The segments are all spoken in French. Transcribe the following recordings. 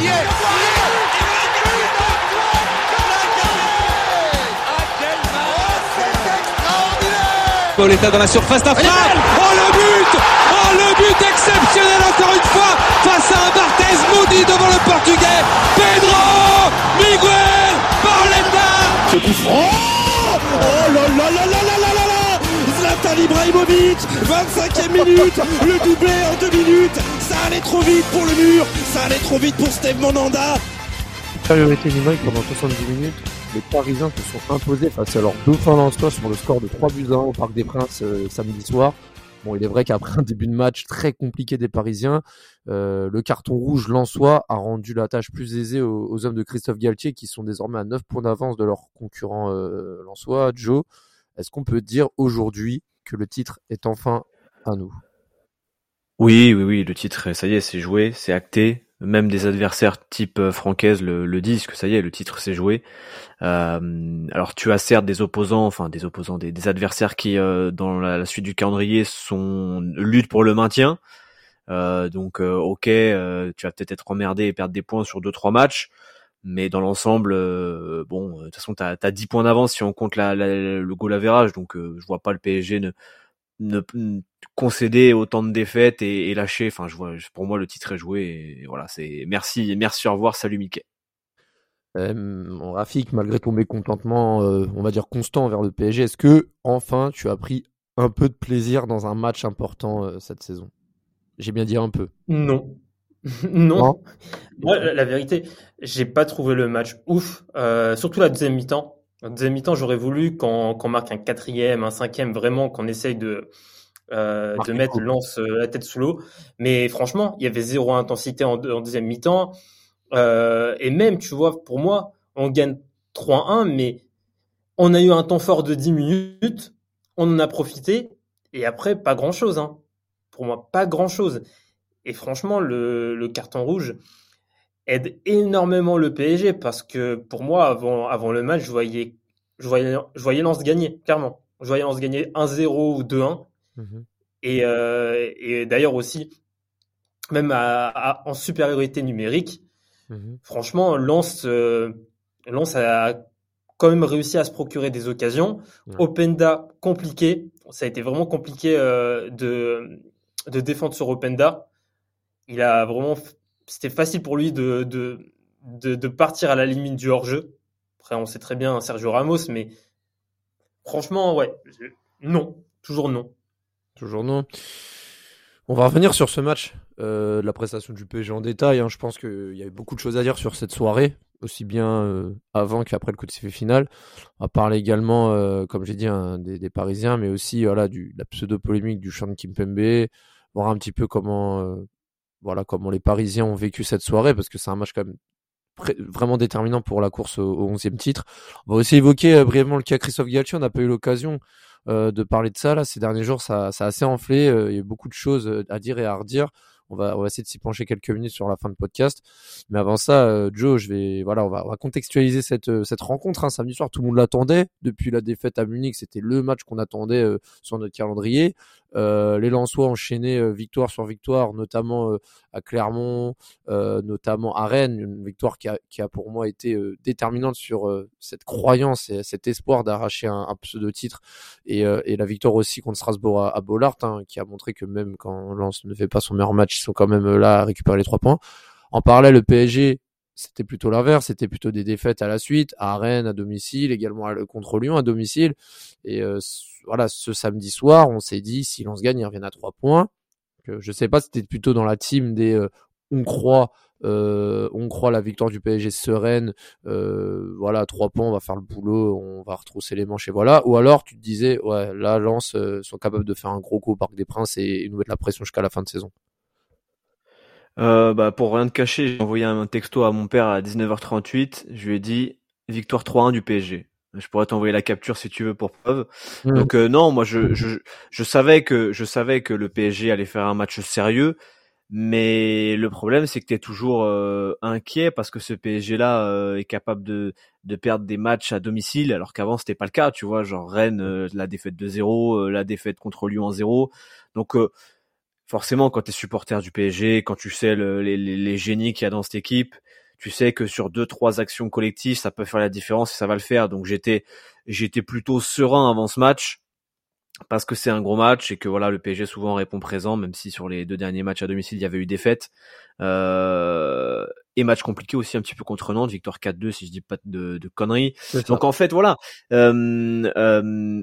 y est, dans la surface d'affaire. Oh le but Oh le but exceptionnel encore une fois face à un Barthez maudit devant le portugais. Pedro Miguel Pauletta Ce coup franc Oh là là là là là là là là Zlatan Ibrahimovic 25e minute Le doublé en deux minutes Ça allait trop vite pour le mur Ça allait trop vite pour Steve Monanda pendant 70 minutes, les Parisiens se sont imposés face à leur dauphin Lensois sur le score de 3 buts à 1 au Parc des Princes euh, samedi soir. Bon, il est vrai qu'après un début de match très compliqué des Parisiens, euh, le carton rouge Lensois a rendu la tâche plus aisée aux, hommes de Christophe Galtier qui sont désormais à 9 points d'avance de leur concurrent euh, Lensois. Joe, est-ce qu'on peut dire aujourd'hui que le titre est enfin à nous? Oui, oui, oui, le titre, ça y est, c'est joué, c'est acté. Même des adversaires type euh, Francaise le, le disent que ça y est, le titre s'est joué. Euh, alors tu as certes des opposants, enfin des opposants, des, adversaires qui, euh, dans la, suite du calendrier, sont luttent pour le maintien. Euh, donc ok, tu vas peut-être être emmerdé et perdre des points sur deux trois matchs, mais dans l'ensemble, bon, de toute façon t'as as 10 points d'avance si on compte la, la- le goal average, donc je vois pas le PSG ne, ne, ne concéder autant de défaites et, et lâcher. Enfin, je vois, pour moi le titre est joué et voilà, c'est merci, merci, au revoir, salut Mickey. Euh, Rafik, malgré ton mécontentement, euh, on va dire constant envers le PSG, est-ce que enfin tu as pris un peu de plaisir dans un match important euh, cette saison? J'ai bien dit un peu. Non. non. Non? Moi, la, la vérité, j'ai pas trouvé le match ouf, euh, surtout la deuxième mi-temps. La deuxième mi-temps, j'aurais voulu qu'on marque un quatrième, un cinquième, vraiment qu'on essaye de, euh, de mettre. Lance euh, la tête sous l'eau. Mais franchement, il y avait zéro intensité en, deux- en deuxième mi-temps. Euh, et même, tu vois, pour moi, on gagne 3-1, mais on a eu un temps fort de 10 minutes, on en a profité, et après, pas grand-chose. Hein. Pour moi, pas grand-chose. Et franchement, le, le carton rouge aide énormément le PSG parce que pour moi, avant, avant le match, je voyais, je voyais, je voyais Lens gagner, clairement. Je voyais Lens gagner 1-0 ou 2-1. Mhm. Et, euh, et d'ailleurs aussi, même à- à- en supériorité numérique, Mhm. franchement, Lens, euh, Lens a quand même réussi à se procurer des occasions. Ouais. Openda, compliqué. Ça a été vraiment compliqué euh, de, de défendre sur Openda. Il a vraiment, c'était facile pour lui de, de, de, partir à la limite du hors-jeu. Après, on sait très bien Sergio Ramos, mais franchement, ouais, non, toujours non. Toujours non. On va revenir sur ce match, euh, la prestation du PSG en détail. hein. Je pense qu'il y avait beaucoup de choses à dire sur cette soirée, aussi bien euh, avant qu'après le coup de sifflet final. On va parler également, euh, comme j'ai dit, des, Parisiens, mais aussi voilà, la pseudo-polémique du chant de Kimpembe, voir un petit peu comment, euh, voilà, comment les Parisiens ont vécu cette soirée, parce que c'est un match quand même vraiment déterminant pour la course au, au 11e titre. On va aussi évoquer euh, brièvement le cas Christophe Galtier. On n'a pas eu l'occasion euh, de parler de ça là ces derniers jours. Ça, ça a assez enflé. euh, il y a beaucoup de choses euh, à dire et à redire. On va, on va essayer de s'y pencher quelques minutes sur la fin de podcast. Mais avant ça, Joe, je vais, voilà, on va, on va contextualiser cette, cette rencontre. Hein, samedi soir, tout le monde l'attendait. Depuis la défaite à Munich, c'était le match qu'on attendait sur notre calendrier. Euh, les Lensois enchaînaient euh, victoire sur victoire, notamment euh, à Clermont, notamment à Rennes, une victoire qui a, pour moi été déterminante sur cette croyance et cet espoir d'arracher un, pseudo-titre et, la victoire aussi contre Strasbourg à, à Bollard, hein, qui a montré que même quand Lens ne fait pas son meilleur match, ils sont quand même là à récupérer les trois points. En parallèle, le PSG, c'était plutôt l'inverse, c'était plutôt des défaites à la suite, à Rennes à domicile, également contre Lyon à domicile. Et euh, voilà, ce samedi soir, on s'est dit, si Lens gagne, ils reviennent à trois points. Que je sais pas, c'était plutôt dans la team des euh, on croit, euh, on croit la victoire du PSG sereine. Euh, voilà, trois points, on va faire le boulot, on va retrousser les manches et voilà. Ou alors tu te disais, ouais, là, Lens euh, sont capables de faire un gros coup au Parc des Princes et, et nous mettre la pression jusqu'à la fin de saison. Euh, bah, pour rien te cacher, j'ai envoyé un texto à mon père à 19h38. Je lui ai dit victoire 3-1 du PSG. Je pourrais t'envoyer la capture si tu veux pour preuve. Mm. Donc euh, non, moi je, je je savais que je savais que le PSG allait faire un match sérieux, mais le problème c'est que tu es toujours euh, inquiet parce que ce PSG là euh, est capable de de perdre des matchs à domicile alors qu'avant c'était pas le cas, tu vois, genre Rennes euh, la défaite de 0, euh, la défaite contre Lyon en 0. Donc euh, forcément quand tu es supporter du PSG, quand tu sais le- les, les, les génies qu'il y a dans cette équipe, tu sais que sur deux trois actions collectives, ça peut faire la différence et ça va le faire. Donc j'étais j'étais plutôt serein avant ce match parce que c'est un gros match et que voilà le PSG souvent répond présent, même si sur les deux derniers matchs à domicile il y avait eu défaite. Euh, et match compliqué aussi un petit peu contre Nantes, victoire 4-2 si je dis pas de, de conneries. Donc en fait voilà, euh, euh,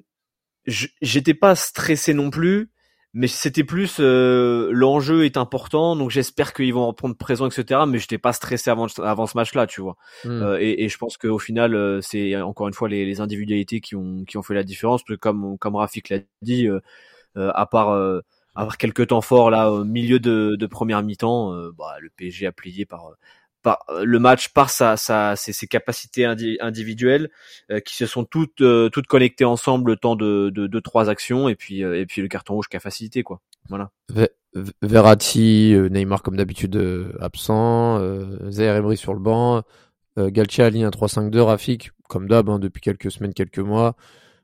j'étais pas stressé non plus mais c'était plus euh, l'enjeu est important donc j'espère qu'ils vont reprendre présent etc mais j'étais pas stressé avant avant ce match là tu vois hmm. euh, et, et, je pense qu'au final euh, c'est encore une fois les, les, individualités qui ont qui ont fait la différence parce que comme comme Rafik l'a dit à part à part quelques temps forts là au milieu de, de première mi-temps bah, le PSG a plié par euh, le match par sa, ses, capacités individuelles euh, qui se sont toutes euh, toutes connectées ensemble le temps de, trois actions et puis et puis le carton rouge qui a facilité quoi. Voilà. Verratti Neymar comme d'habitude absent euh, Emery sur le banc Galtier aligne un 3-5-2 Rafik comme d'hab hein, depuis quelques semaines quelques mois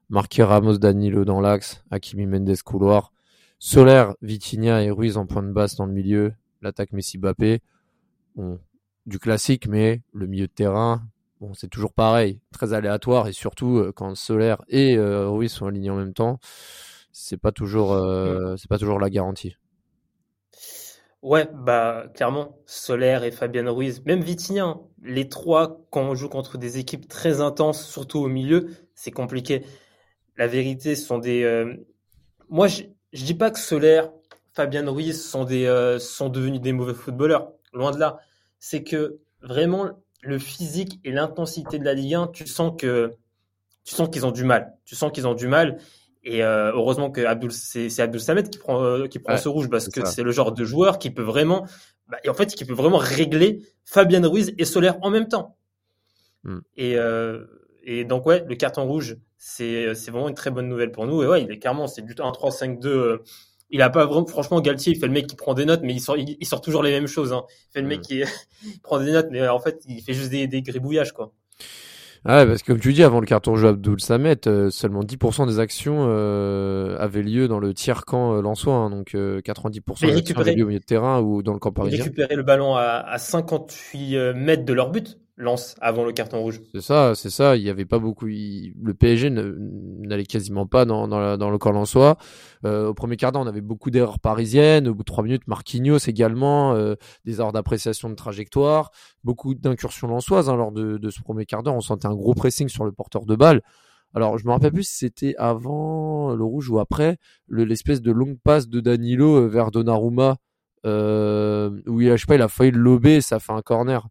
Marqué Ramos Danilo dans l'axe Hakimi Mendes couloir Solaire Vitinha et Ruiz en point de basse dans le milieu l'attaque Messi Bappé du classique, mais le milieu de terrain, bon, c'est toujours pareil, très aléatoire et surtout euh, quand Solaire et euh, Ruiz sont alignés en même temps, c'est pas toujours, euh, c'est pas toujours la garantie. Ouais, bah clairement, Solaire et Fabien Ruiz, même Vitinha, les trois quand on joue contre des équipes très intenses, surtout au milieu, c'est compliqué. La vérité, ce sont des. Moi, je, je dis pas que Solaire, Fabien Ruiz sont des sont devenus des mauvais footballeurs, loin de là c'est que vraiment le physique et l'intensité de la Ligue 1, tu sens que tu sens qu'ils ont du mal. Tu sens qu'ils ont du mal. Et euh, heureusement que Abdul, c'est, Abdul Samed qui prend euh, qui prend ce rouge parce que c'est le genre de joueur qui peut vraiment, bah, et en fait, qui peut vraiment régler Fabien Ruiz et Solaire en même temps. Hmm. Et euh, et donc ouais, le carton rouge, c'est c'est vraiment une très bonne nouvelle pour nous. Et ouais, il est clairement c'est du 1-3-5-2 il a pas vraiment, franchement, Galtier, il fait le mec qui prend des notes, mais il sort, il, sort toujours les mêmes choses. Hein. Il fait le mec mm. qui prend des notes, mais en fait, il fait juste des, des gribouillages, quoi. Ah ouais, parce que comme tu dis, avant le carton jeu Abdul Samet, euh, seulement 10% des actions euh, avaient lieu dans le tiers camp euh, hein, donc 90% euh, des actions avaient lieu au milieu de terrain ou dans le camp parisien. Récupérer le ballon à, à 58 mètres de leur but lance avant le carton rouge. C'est ça, c'est ça. Il y avait pas beaucoup. Le PSG n'allait quasiment pas dans, dans, le camp lensois. Euh, au premier quart d'heure, on avait beaucoup d'erreurs parisiennes. Au bout de trois minutes, Marquinhos également, euh, des erreurs d'appréciation de trajectoire, beaucoup d'incursions lensoises hein, lors de, de ce premier quart d'heure. On sentait un gros pressing sur le porteur de balle. Alors, je me rappelle plus si c'était avant le rouge ou après l'espèce de longue passe de Danilo euh, vers Donnarumma, euh, où il je sais pas, il a failli le lober, ça fait un corner.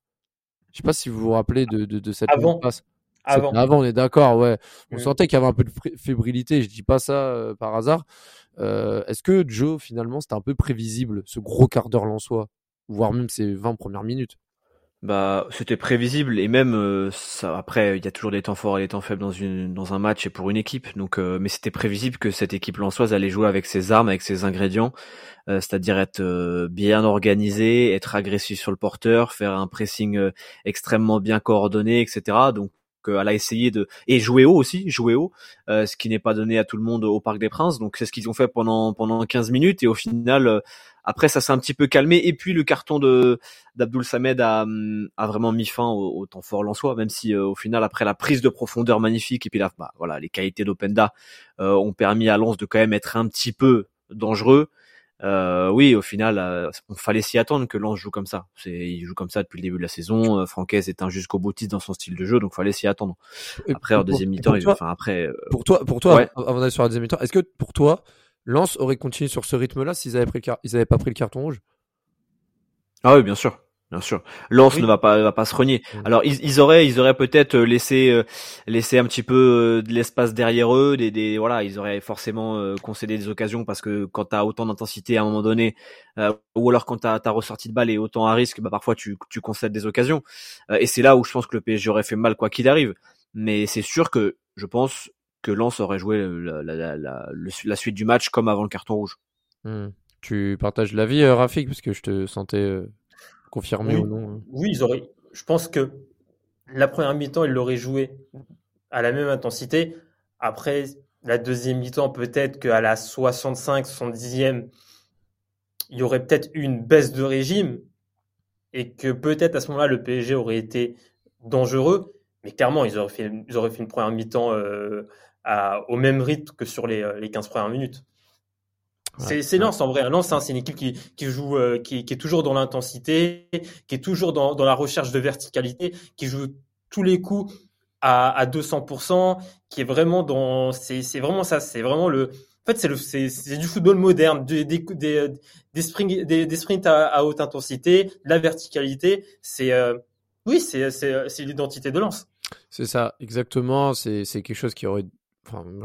Je sais pas si vous vous rappelez de, de, de cette avant. passe. Avant. avant, on est d'accord, ouais. On sentait qu'il y avait un peu de fébrilité. Je dis pas ça euh, par hasard. Euh, Est-ce que Joe, finalement, c'était un peu prévisible, ce gros quart d'heure soi voire même ces 20 premières minutes? Bah, c'était prévisible et même euh, ça. Après, il y a toujours des temps forts et des temps faibles dans une dans un match et pour une équipe. Donc, euh, mais c'était prévisible que cette équipe lançoise allait jouer avec ses armes, avec ses ingrédients, euh, c'est-à-dire être bien organisé, être agressif sur le porteur, faire un pressing extrêmement bien coordonné, etc. Donc, elle a essayé de et jouer haut aussi, jouer haut, ce qui n'est pas donné à tout le monde au Parc des Princes. Donc, c'est ce qu'ils ont fait pendant pendant 15 minutes et au final après, ça s'est un petit peu calmé. Et puis, le carton de d'Abdul Samed a, a vraiment mis fin au, temps fort soi même si euh, au final, après la prise de profondeur magnifique et puis là, bah, voilà, les qualités d'Openda euh, ont permis à Lens de quand même être un petit peu dangereux. Euh, oui, au final, euh, on fallait s'y attendre que Lens joue comme ça. C'est, il joue comme ça depuis le début de la saison. Euh, est un jusqu'au boutiste dans son style de jeu, donc fallait s'y attendre. Après, en deuxième mi-temps, enfin après. Pour toi, pour toi, avant d'aller sur la deuxième mi-temps, est-ce que pour toi, Lance aurait continué sur ce rythme-là s'ils avaient pris ils avaient pas pris le carton rouge? Ah oui, bien sûr. Bien sûr. Lance ne va pas va pas se renier. Mmh. Alors ils, ils, auraient ils auraient peut-être euh, laissé euh, laissé un petit peu euh, de l'espace derrière eux, des, des voilà, ils auraient forcément concédé des occasions parce que quand tu as autant d'intensité à un moment donné ou alors quand tu as, ressorti de balle et autant à risque, bah parfois tu tu concèdes des occasions. et c'est là où je pense que le PSG aurait fait mal quoi qu'il arrive. Mais c'est sûr que je pense que Lens aurait joué la, suite du match comme avant le carton rouge. Hmm. Tu partages l'avis, euh, Rafik, parce que je te sentais euh, confirmé ou non hein. Oui, ils auraient. Je pense que la première mi-temps, ils l'auraient joué à la même intensité. Après, la deuxième mi-temps, peut-être qu'à la 65, 70e, il y aurait peut-être une baisse de régime. et que peut-être à ce moment-là le PSG aurait été dangereux, mais clairement ils auraient fait, ils auraient fait une première mi-temps euh, au même rythme que sur les, les 15 premières minutes. C'est c'est Lens en vrai. Lens, hein, c'est une équipe qui, qui joue, euh, qui, qui, est toujours dans l'intensité, qui est toujours dans, dans la recherche de verticalité, qui joue tous les coups à, à 200%, qui est vraiment dans, c'est vraiment ça, c'est vraiment le, en fait, c'est le, c'est, c'est du football moderne, des, des, des, des, spring, des, des sprints à, à, haute intensité, la verticalité. C'est, euh, oui, c'est, c'est, c'est l'identité de Lens. C'est ça, exactement. C'est, c'est quelque chose qui aurait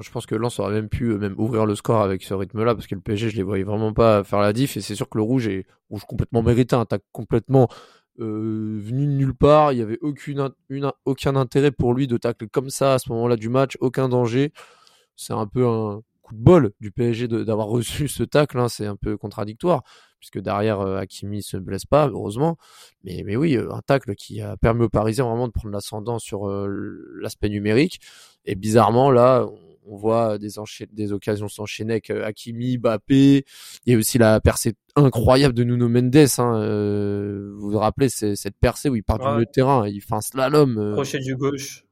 Je pense que Lens aurait même pu euh, ouvrir le score avec ce rythme-là, parce que le PSG, je les voyais vraiment pas faire la diff. Et c'est sûr que le rouge est rouge complètement mérité, un attaque complètement euh, venu de nulle part. Il y avait aucun intérêt pour lui de tacler comme ça à ce moment-là du match, aucun danger. C'est un peu un coup de bol du PSG d'avoir reçu ce tacle. Hein. C'est un peu contradictoire, puisque derrière euh, Hakimi se blesse pas, heureusement. Mais, mais oui, un tacle qui a permis aux Parisiens vraiment de prendre l'ascendant sur euh, l'aspect numérique. Et bizarrement, là, on voit des, des occasions s'enchaîner avec euh, Hakimi, Bappé. Il y a aussi la percée incroyable de Nuno Mendes. Hein. Euh, vous vous rappelez cette percée où il part du milieu de terrain, il fait un slalom. Euh... Crochet du gauche,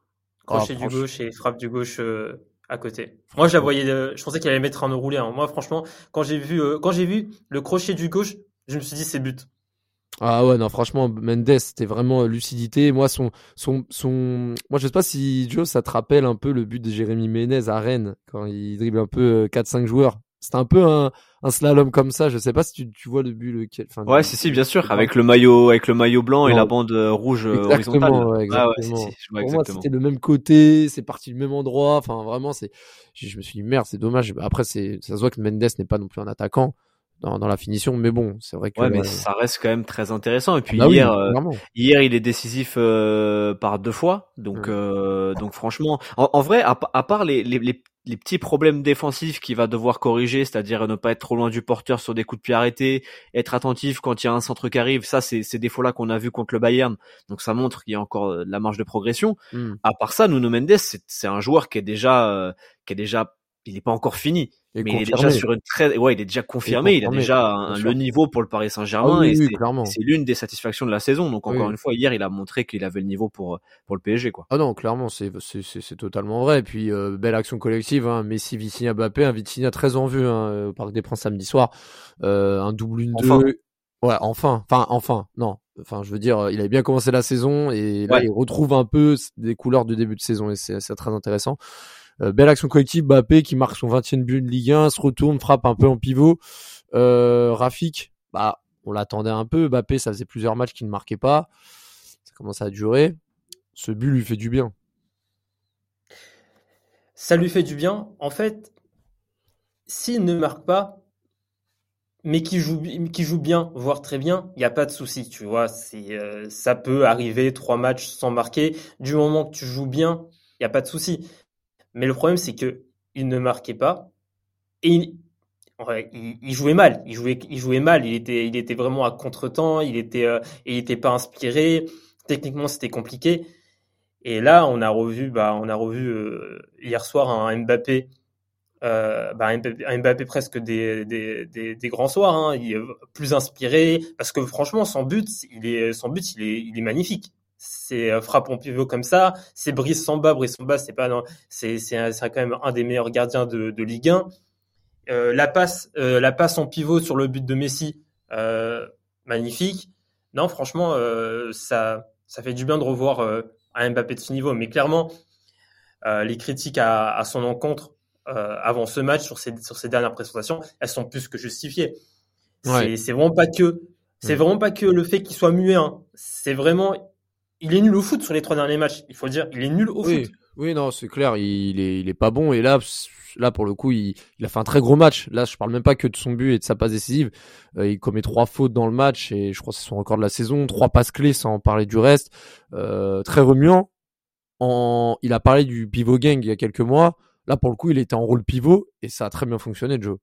crochet oh, du gauche et frappe du gauche euh, à côté. Moi, je la voyais, je pensais qu'il allait mettre un roulé. Hein. Moi, franchement, quand j'ai vu, euh, quand j'ai vu le crochet du gauche, je me suis dit c'est but. Ah ouais, non, franchement, Mendes, c'était vraiment lucidité. Moi, son, son, son, moi, je sais pas si Joe, ça te rappelle un peu le but de Jérémy Menez à Rennes, quand il dribble un peu 4-5 euh, joueurs. C'était un peu un, un slalom comme ça. Je sais pas si tu, tu vois le but lequel. Enfin, ouais, si, si, bien sûr, avec le maillot, avec le maillot blanc et la bande euh, rouge euh, exactement, horizontale. Ouais, exactement. Ah ouais, si, si, Pour moi, c'était le même côté, c'est parti du même endroit. Enfin, vraiment, c'est, je me suis dit merde, c'est dommage. Après, c'est, ça se voit que Mendes n'est pas non plus un attaquant dans, dans la finition. Mais bon, c'est vrai que. Ouais, mais ça reste quand même très intéressant. Et puis bah hier, oui, euh, hier, il est décisif euh, par deux fois. Donc, euh, donc franchement, en, en vrai, à, à, part les, les, les, les, petits problèmes défensifs qu'il va devoir corriger, c'est-à-dire ne pas être trop loin du porteur sur des coups de pied arrêtés, être attentif quand il y a un centre qui arrive. Ça, c'est ces défauts-là qu'on a vu contre le Bayern. Donc, ça montre qu'il y a encore de la marge de progression. Mm. À part ça, Nuno Mendes, c'est un joueur qui est déjà, euh, qui est déjà, il n'est pas encore fini mais confirmé. il est déjà sur une très, ouais, il est déjà confirmé. il a déjà un, le niveau pour le Paris Saint-Germain ah, oui, et oui, c'est l'une des satisfactions de la saison. Donc encore une fois, hier, il a montré qu'il avait le niveau pour pour le PSG, quoi. Ah non, clairement, c'est c'est totalement vrai. Et puis euh, belle action collective, hein. Messi, Vitinha, Mbappé, un Vitinha très en vue hein, au Parc des Princes samedi soir, euh, un double une enfin. deux. Ouais, enfin, enfin, enfin, non. Enfin, je veux dire, il avait bien commencé la saison et là, ouais. il retrouve un peu des couleurs du début de saison et c'est très intéressant. Euh, belle action collective, Bappé qui marque son 20e but de Ligue 1, se retourne, frappe un peu en pivot. Euh, Rafik, bah, on l'attendait un peu. Bappé, ça faisait plusieurs matchs qu'il ne marquait pas. Ça commence à durer. Ce but lui fait du bien. Ça lui fait du bien. En fait, s'il ne marque pas, mais qui joue, qui joue bien, voire très bien, il n'y a pas de souci, tu vois. C'est, euh, ça peut arriver trois matchs sans marquer. Du moment que tu joues bien, il n'y a pas de souci. Mais le problème, c'est que il ne marquait pas et il, jouait mal. Il jouait, il jouait mal. Il était, il était vraiment à contretemps. Il était, euh, il était pas inspiré. Techniquement, c'était compliqué. Et là, on a revu, bah, on a revu euh, hier soir un Mbappé, euh, bah, un Mbappé, presque des, des grands soirs, hein, il est plus inspiré, parce que franchement, son but, il est, son but, il est, il est magnifique c'est euh, frappe en pivot comme ça, c'est Brice Samba, Brice Samba c'est pas c'est c'est quand même un des meilleurs gardiens de, de Ligue 1. Euh, la passe euh, la passe en pivot sur le but de Messi euh, magnifique. Non franchement ça ça fait du bien de revoir un Mbappé de ce niveau mais clairement les critiques à, à, son encontre avant ce match sur ses sur ses dernières présentations, elles sont plus que justifiées. Ouais. C'est vraiment pas que c'est ouais. vraiment pas que le fait qu'il soit muet hein. c'est vraiment il est nul au foot sur les trois derniers matchs. Il faut dire, il est nul au oui, foot. Oui, non, c'est clair, il est, il est pas bon. Et là, là pour le coup, il, il, a fait un très gros match. Là, je parle même pas que de son but et de sa passe décisive. Euh, il commet trois fautes dans le match et je crois que c'est son record de la saison. Trois passes clés sans parler du reste. Euh, très remuant. En, il a parlé du pivot gang il y a quelques mois. Là, pour le coup, il était en rôle pivot et ça a très bien fonctionné, Joe.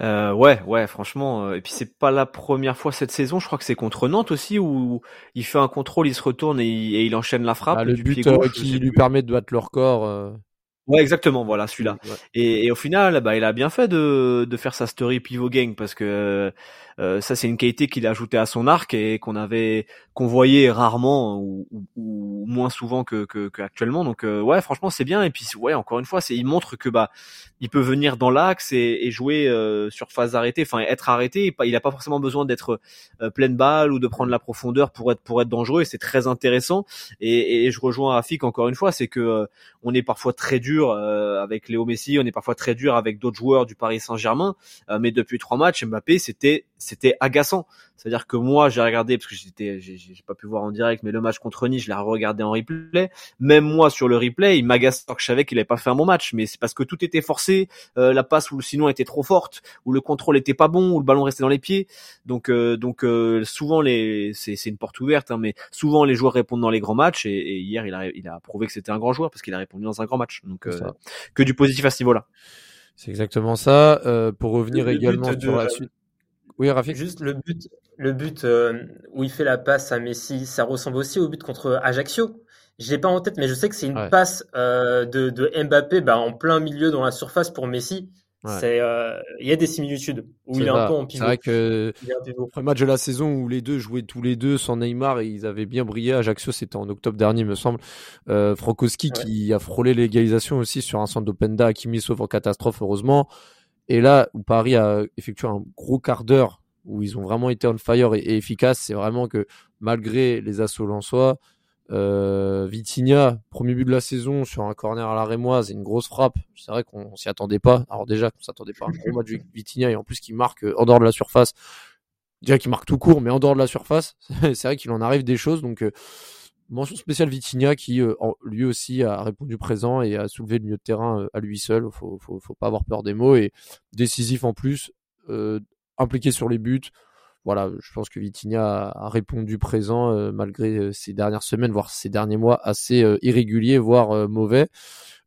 Euh, ouais, ouais, franchement. Euh, et puis c'est pas la première fois cette saison. Je crois que c'est contre Nantes aussi où il fait un contrôle, il se retourne et il, et il enchaîne la frappe. Ah, le but euh, qui lui permet de battre le record. Euh... Ouais, exactement, voilà, celui-là. Ouais. Et, et au final, bah, il a bien fait de, de faire sa story pivot gang parce que euh, ça, c'est une qualité qu'il a ajoutée à son arc et qu'on avait, qu'on voyait rarement ou, ou- ou moins souvent que, que, que actuellement. Donc, euh, ouais, franchement, c'est bien. Et puis, ouais, encore une fois, c'est, il montre que bah, il peut venir dans l'axe et, et jouer euh, sur phase arrêtée, enfin, être arrêté. Il a pas forcément besoin d'être euh, pleine balle ou de prendre la profondeur pour être pour être dangereux. Et c'est très intéressant. Et, et je rejoins Rafik encore une fois, c'est que euh, on est parfois très dur avec Léo Messi, on est parfois très dur avec d'autres joueurs du Paris Saint-Germain, mais depuis trois matchs, Mbappé, c'était c'était agaçant. C'est-à-dire que moi, j'ai regardé parce que j'étais, j'ai j'ai pas pu voir en direct, mais le match contre Nice, je l'ai regardé en replay. Même moi, sur le replay, il m'agace que je savais qu'il avait pas fait un bon match, mais c'est parce que tout était forcé, euh, la passe ou sinon était trop forte, ou le contrôle était pas bon, ou le ballon restait dans les pieds. Donc, euh, donc euh, souvent les, c'est c'est une porte ouverte, hein, mais souvent les joueurs répondent dans les grands matchs. Et, et hier, il a, il a prouvé que c'était un grand joueur parce qu'il a répondu dans un grand match. Donc, euh, que du positif à ce niveau-là. C'est exactement ça. Euh, pour revenir également de- sur la suite. Oui, Rafik. Juste le but, le but euh, où il fait la passe à Messi, ça ressemble aussi au but contre Ajaccio. Je l'ai pas en tête, mais je sais que c'est une Ouais. passe euh, de, de Mbappé bah, en plein milieu dans la surface pour Messi. Ouais. C'est, euh, il y a des similitudes où C'est il est un peu en C'est pivot. vrai que le match de la saison où les deux jouaient tous les deux sans Neymar et ils avaient bien brillé. Ajaccio, c'était en octobre dernier, me semble. Euh, Frankowski Ouais. qui a frôlé l'égalisation aussi sur un centre d'Openda, Hakimi sauf en catastrophe, heureusement. Et là, où Paris a effectué un gros quart d'heure où ils ont vraiment été on fire et, et efficaces, c'est vraiment que malgré les assauts lensois, euh, Vitinha, premier but de la saison sur un corner à la Rémoise, une grosse frappe. C'est vrai qu'on s'y attendait pas. Alors déjà, on s'attendait pas à un gros match de Vitinha et en plus qui marque euh, en dehors de la surface. Déjà qu'il marque tout court, mais en dehors de la surface, c'est vrai qu'il en arrive des choses. Donc euh, mention spéciale Vitinha qui euh, lui aussi a répondu présent et a soulevé le milieu de terrain euh, à lui seul. Faut, faut, faut pas avoir peur des mots et décisif en plus, euh, impliqué sur les buts. Voilà, je pense que Vitinha a, répondu présent malgré ces dernières semaines, voire ces derniers mois assez irréguliers, voire mauvais.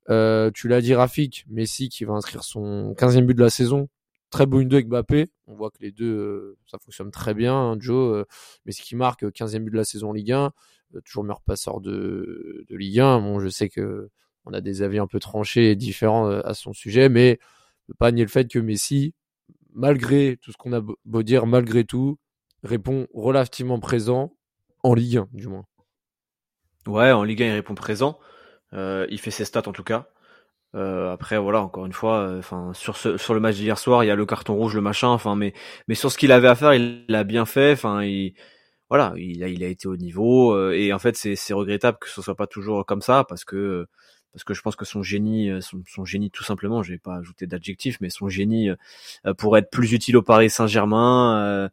Tu l'as dit, Rafik, Messi qui va inscrire son 15e but de la saison. Très beau une 2 avec Mbappé. On voit que les deux, ça fonctionne très bien. hein, Joe, Messi qui marque euh, 15e but de la saison en Ligue 1, euh, toujours meilleur passeur de, de Ligue 1. Bon, je sais que on a des avis un peu tranchés et différents euh, à son sujet, mais peut pas nier le fait que Messi, malgré tout ce qu'on a beau dire, malgré tout, répond relativement présent en Ligue 1, du moins. Ouais, en Ligue 1, il répond présent. Euh, il fait ses stats en tout cas. Euh, après, voilà, encore une fois, euh, sur le match d'hier soir, il y a le carton rouge, le machin. Enfin, mais mais sur ce qu'il avait à faire, il l'a bien fait. Enfin, voilà, il a il a été au niveau. euh, et en fait, c'est regrettable que ce soit pas toujours comme ça parce que parce que je pense que son génie, euh, son, son génie tout simplement, je vais pas ajouter d'adjectif, mais son génie euh, pourrait être plus utile au Paris Saint-Germain. euh,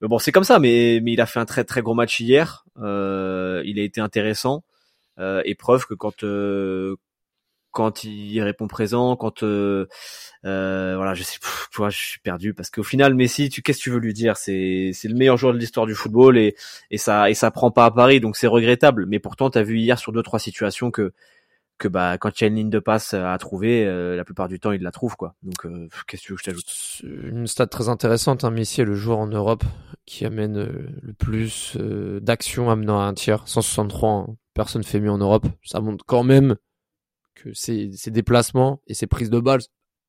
mais bon, c'est comme ça. Mais mais il a fait un très très gros match hier. Euh, il a été intéressant. Euh, et preuve que quand euh, quand il répond présent, quand euh, euh, voilà, je sais, pff, je suis perdu parce qu'au final, Messi, tu qu'est-ce que tu veux lui dire? C'est c'est le meilleur joueur de l'histoire du football et et ça et ça prend pas à Paris, donc c'est regrettable. Mais pourtant, t'as vu hier sur deux trois situations que que bah quand il y a une ligne de passe à trouver, euh, la plupart du temps il la trouve quoi. Donc euh, qu'est-ce que tu veux que je t'ajoute? Une stat très intéressante, hein, Messi est le joueur en Europe qui amène euh, le plus euh, d'actions amenant à un tiers. 163, hein. personne fait mieux en Europe. Ça montre quand même que ses, ses déplacements et ses prises de balles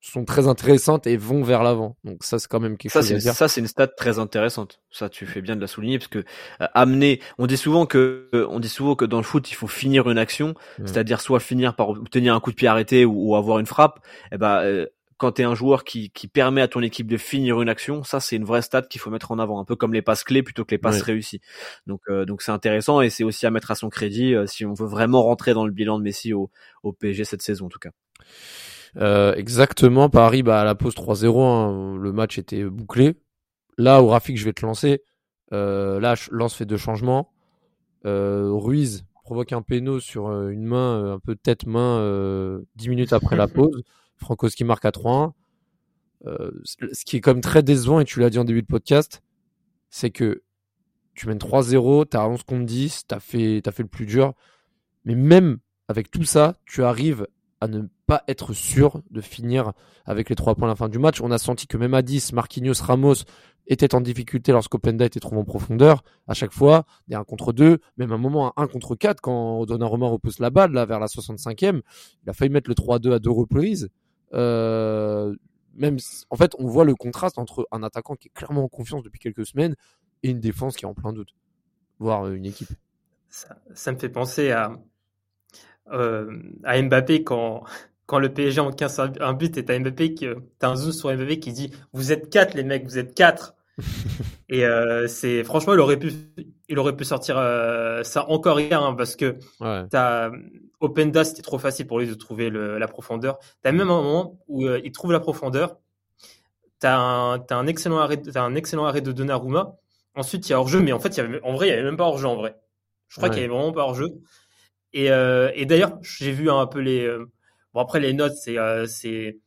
sont très intéressantes et vont vers l'avant. Donc ça, c'est quand même quelque Ça, chose à dire. ça, c'est une stat très intéressante. Ça, tu fais bien de la souligner parce que euh, amener, on dit souvent que, euh, on dit souvent que dans le foot, il faut finir une action, c'est-à-dire soit finir par obtenir un coup de pied arrêté ou, ou avoir une frappe. Et ben, euh, quand t'es un joueur qui, qui permet à ton équipe de finir une action, ça, c'est une vraie stat qu'il faut mettre en avant, un peu comme les passes clés plutôt que les passes réussies. Donc, euh, donc c'est intéressant et c'est aussi à mettre à son crédit euh, si on veut vraiment rentrer dans le bilan de Messi au, au PSG cette saison en tout cas. Euh, exactement, Paris, bah, à la pause 3-0, hein, le match était bouclé. Là où Rafik, je vais te lancer, euh, là, Ch- Lance fait deux changements. Euh, Ruiz provoque un péno sur une main, un peu tête-main, euh, 10 minutes après la pause. Frankowski marque à 3-1. Euh, ce qui est comme très décevant, et tu l'as dit en début de podcast, c'est que tu mènes 3-0, t'as 11 contre 10, t'as fait, t'as fait le plus dur. Mais même avec tout ça, tu arrives à ne pas être sûr de finir avec les trois points à la fin du match. On a senti que même à 10, Marquinhos, Ramos étaient en difficulté lorsqu'Openda était trop en profondeur. À chaque fois, des 1 contre 2, même un moment un 1 contre 4 quand Donnarumma repousse la balle là vers la 65e. Il a failli mettre le 3-2 à deux reprises. Euh, même en fait, on voit le contraste entre un attaquant qui est clairement en confiance depuis quelques semaines et une défense qui est en plein doute, voire une équipe. Ça, ça me fait penser à, euh, à Mbappé quand, quand le PSG encaisse un but et t'as Mbappé qui, t'as un zoom sur Mbappé qui dit vous êtes quatre les mecs, vous êtes quatre. et euh, c'est franchement il aurait pu il aurait pu sortir euh, ça encore hier hein, parce que Ouais. t'as Openda c'était trop facile pour lui de trouver le, la profondeur. T'as même un moment où euh, il trouve la profondeur. T'as un t'as un excellent arrêt t'as un excellent arrêt de Donnarumma. Ensuite il y a hors jeu mais en fait y avait, en vrai il y avait même pas hors jeu en vrai. Je crois Ouais. qu'il y avait vraiment pas hors jeu. Et, euh, et d'ailleurs j'ai vu un peu les euh, bon après les notes c'est euh, c'est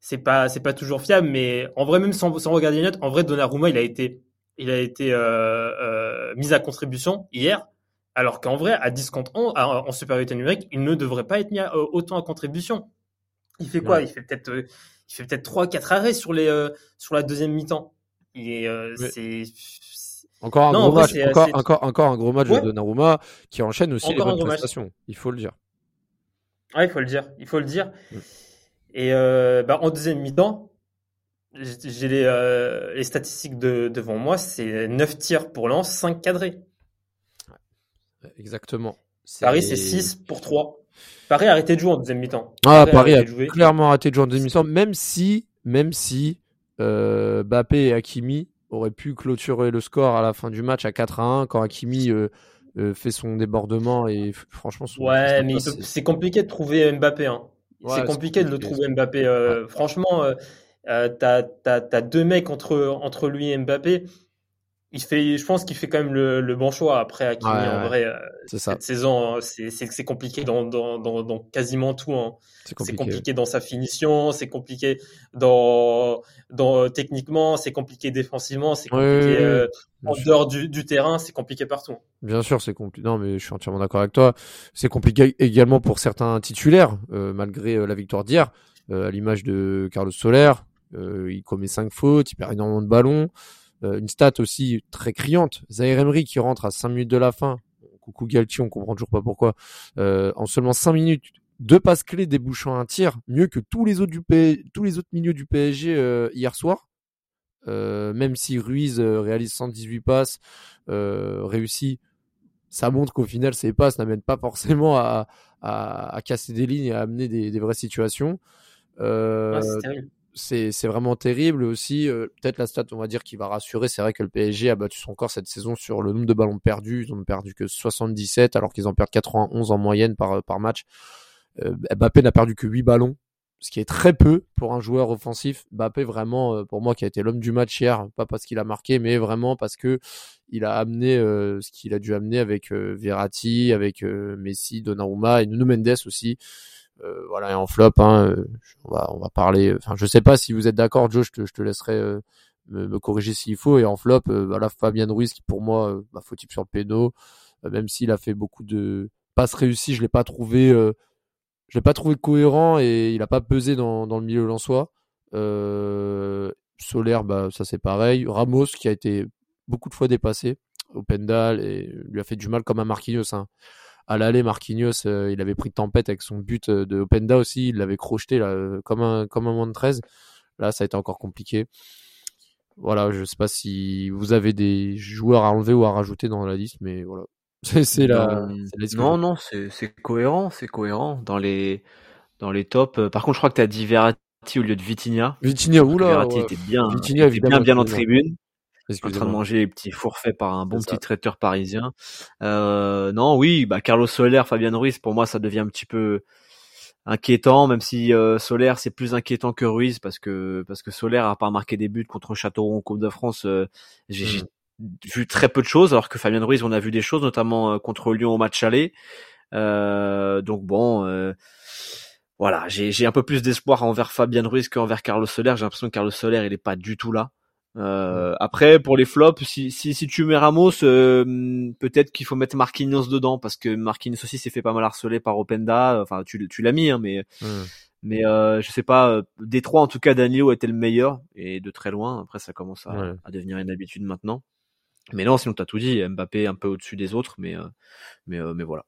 c'est pas c'est pas toujours fiable mais en vrai même sans, sans regarder les notes en vrai Donnarumma il a été il a été euh, euh, mis à contribution hier alors qu'en vrai à 10 contre 11 à- en supériorité numérique il ne devrait pas être mis à- euh, autant à contribution il fait quoi? Ouais. il fait peut-être euh, il fait peut-être trois quatre arrêts sur les euh, sur la deuxième mi-temps euh, c'est Encore un Non, gros vrai, match, encore, encore, encore un gros match Ouais. de Donnarumma qui enchaîne aussi Encore les bonnes prestations. Il faut le dire. Ouais, il faut le dire, il faut le dire. Et euh, bah, en deuxième mi-temps, j'ai les, euh, les statistiques de, devant moi, c'est 9 tirs pour Lens, 5 cadrés. Exactement. Paris, c'est 6 pour 3. Paris a arrêté de jouer en deuxième mi-temps. Ah, Paris a arrêté jouer. clairement raté de jouer en demi-temps, même si, même si euh, Bappé et Hakimi auraient pu clôturer le score à la fin du match à 4 à 1 quand Hakimi euh, euh, fait son débordement et franchement son Ouais, mais c'est compliqué de trouver Mbappé. Hein. Ouais, c'est compliqué de le trouver Mbappé. euh, Franchement, t'as, t'as, t'as deux mecs entre, entre lui et Mbappé. Il fait, je pense qu'il fait quand même le, le bon choix. Après, Hakimi, Ouais, en vrai, euh, ça, cette saison, hein, c'est compliqué dans, dans, dans, dans quasiment tout. hein. c'est compliqué. compliqué dans sa finition, c'est compliqué dans, dans techniquement, c'est compliqué défensivement, c'est compliqué euh, en sûr. dehors du, du terrain, c'est compliqué partout. Bien sûr, c'est compliqué. Non, mais je suis entièrement d'accord avec toi. C'est compliqué également pour certains titulaires, euh, malgré euh, la victoire d'hier, euh, à l'image de Carlos Soler. Euh, il commet cinq fautes, il perd énormément de ballons. Euh, une stat aussi très criante. Zaire Emery qui rentre à 5 minutes de la fin. Coucou Galtier, on comprend toujours pas pourquoi. Euh, en seulement 5 minutes, deux passes clés débouchant un tir, mieux que tous les autres milieux du PSG euh, hier soir. Même si Ruiz réalise 118 passes, réussit, ça montre qu'au final, ces passes n'amènent pas forcément à, casser des lignes et à amener des, vraies situations. Euh, Ouais, c'est c'est vraiment terrible aussi. euh, Peut-être la stat, on va dire, qui va rassurer. C'est vrai que le PSG a battu son corps cette saison sur le nombre de ballons perdus. Ils ont perdu que 77, alors qu'ils en perdent 91 en moyenne par, par match. Euh, Mbappé n'a perdu que 8 ballons, ce qui est très peu pour un joueur offensif. Mbappé, vraiment, euh, pour moi, qui a été l'homme du match hier, pas parce qu'il a marqué, mais vraiment parce que il a amené euh, ce qu'il a dû amener avec euh, Verratti, avec euh, Messi, Donnarumma et Nuno Mendes aussi. Euh, voilà, et en flop, hein, euh, on va on va parler. Enfin, je sais pas si vous êtes d'accord, Joe. Je te, je te laisserai euh, me, me corriger s'il faut. Et en flop, euh, voilà, Fabien Ruiz qui pour moi, euh, bah, faut type sur le péno, euh, même s'il a fait beaucoup de passes réussies, je l'ai pas trouvé, euh, je l'ai pas trouvé cohérent et il a pas pesé dans dans le milieu lensois. Euh, Solaire, bah ça c'est pareil. Ramos qui a été beaucoup de fois dépassé au Pendal et lui a fait du mal comme à Marquinhos. Hein à l'aller, Marquinhos, euh, il avait pris de tempête avec son but euh, de Openda aussi. Il l'avait crocheté là, euh, comme un comme un moins de 13. Là, ça a été encore compliqué. Voilà, je sais pas si vous avez des joueurs à enlever ou à rajouter dans la liste, mais voilà. C'est la, Non, la non, c'est cohérent, c'est cohérent dans les dans les tops. Par contre, je crois que tu as dit Verratti au lieu de Vitinha. Vitinha, oula, Verratti ouais. était bien, Vitinha, était bien bien en tribune, en train de manger les petits forfaits par un bon ça. petit traiteur parisien. Euh, non, oui, bah Carlos Soler, Fabien Ruiz, pour moi, ça devient un petit peu inquiétant, même si euh, Soler c'est plus inquiétant que Ruiz parce que parce que Soler a pas marqué des buts contre Châteauroux en Coupe de France. euh, j'ai j'ai vu très peu de choses, alors que Fabien Ruiz, on a vu des choses, notamment euh, contre Lyon au match aller. Euh, donc bon, euh, voilà, j'ai j'ai un peu plus d'espoir envers Fabien Ruiz qu'envers Carlos Soler. J'ai l'impression que Carlos Soler, il est pas du tout là. Euh, après, pour les flops, si, si, si tu mets Ramos, euh, peut-être qu'il faut mettre Marquinhos dedans parce que Marquinhos aussi s'est fait pas mal harceler par Openda. Enfin, tu, tu l'as mis, hein, mais mais euh, je sais pas. Des trois, en tout cas, Danilo était le meilleur et de très loin. Après, ça commence à, à devenir une habitude maintenant. Mais non, sinon t'as tout dit. Mbappé un peu au-dessus des autres, mais mais mais voilà.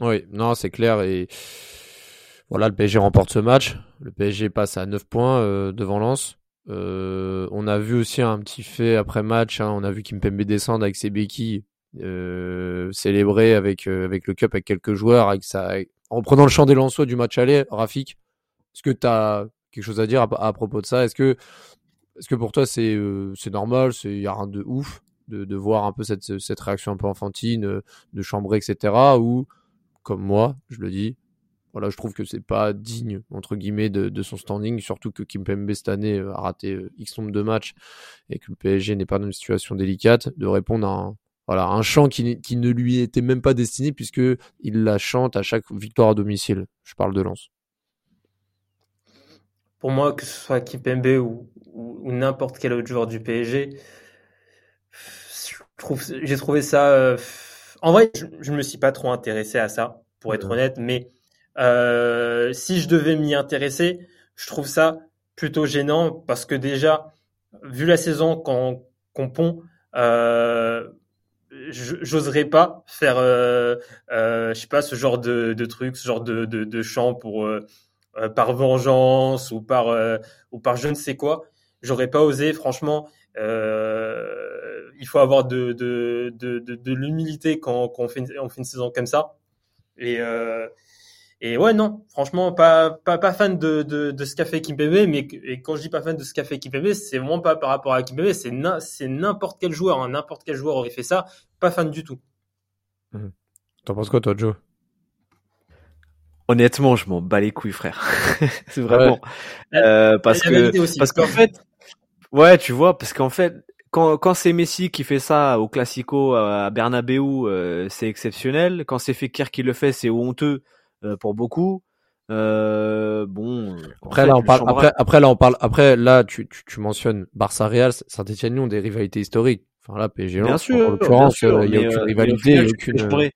Oui, non, c'est clair et voilà, le PSG remporte ce match. Le PSG passe à 9 points devant Lens. Euh, on a vu aussi un petit fait après match. Hein, on a vu Kimpembe descendre avec ses béquilles, euh, célébrer avec euh, avec le cup avec quelques joueurs, ça, en prenant le champ des Lensois du match aller. Rafik, est-ce que tu as quelque chose à dire à, propos de ça? Est-ce que est-ce que pour toi c'est euh, normal? Il y a rien de ouf de, de voir un peu cette cette réaction un peu enfantine, de chambrer, etc. Ou comme moi, je le dis, voilà, je trouve que c'est pas digne entre guillemets de, son standing, surtout que Kim Pembe cette année euh, a raté euh, X nombre de matchs et que le PSG n'est pas dans une situation délicate, de répondre à un, voilà, un chant qui, qui ne lui était même pas destiné puisque il la chante à chaque victoire à domicile. Je parle de Lens. Pour moi, que ce soit Kimpembe ou, ou, n'importe quel autre joueur du PSG, j'ai trouvé ça. Euh, en vrai, je, ne me suis pas trop intéressé à ça, pour être honnête, mais euh, si je devais m'y intéresser, je trouve ça plutôt gênant parce que déjà, vu la saison qu'on pond, euh, j'oserais pas faire, euh, euh, je sais pas, ce genre de, de truc, ce genre de, de, de chant pour euh, par vengeance ou par ou par je ne sais quoi. J'aurais pas osé, franchement. il faut avoir de de de, de, l'humilité quand, quand on, fait une, on fait une saison comme ça. Et et ouais, non, franchement, pas, pas, pas fan de, de, de ce qu'a fait Kimpembe, mais et quand je dis pas fan de ce qu'a fait Kimpembe, c'est vraiment pas par rapport à Kimpembe, c'est c'est n'importe quel joueur, hein, n'importe quel joueur aurait fait ça, pas fan du tout. Mmh. T'en penses quoi, toi, Joe? Honnêtement, je m'en bats les couilles, frère. c'est vraiment euh, parce que parce qu'en fait, ouais, tu vois, parce qu'en fait, quand, quand c'est Messi qui fait ça au Classico à Bernabeu, euh, c'est exceptionnel. Quand c'est Fekir qui le fait, c'est honteux euh, pour beaucoup. Euh, bon. Après là, on parle. Après, après là, on parle. Après là, tu, tu, tu mentionnes Barça Real, Saint-Etienne ont des rivalités historiques. Enfin là, PSG. Bien sûr. En l'occurrence, il y a aucune rivalité, a aucune.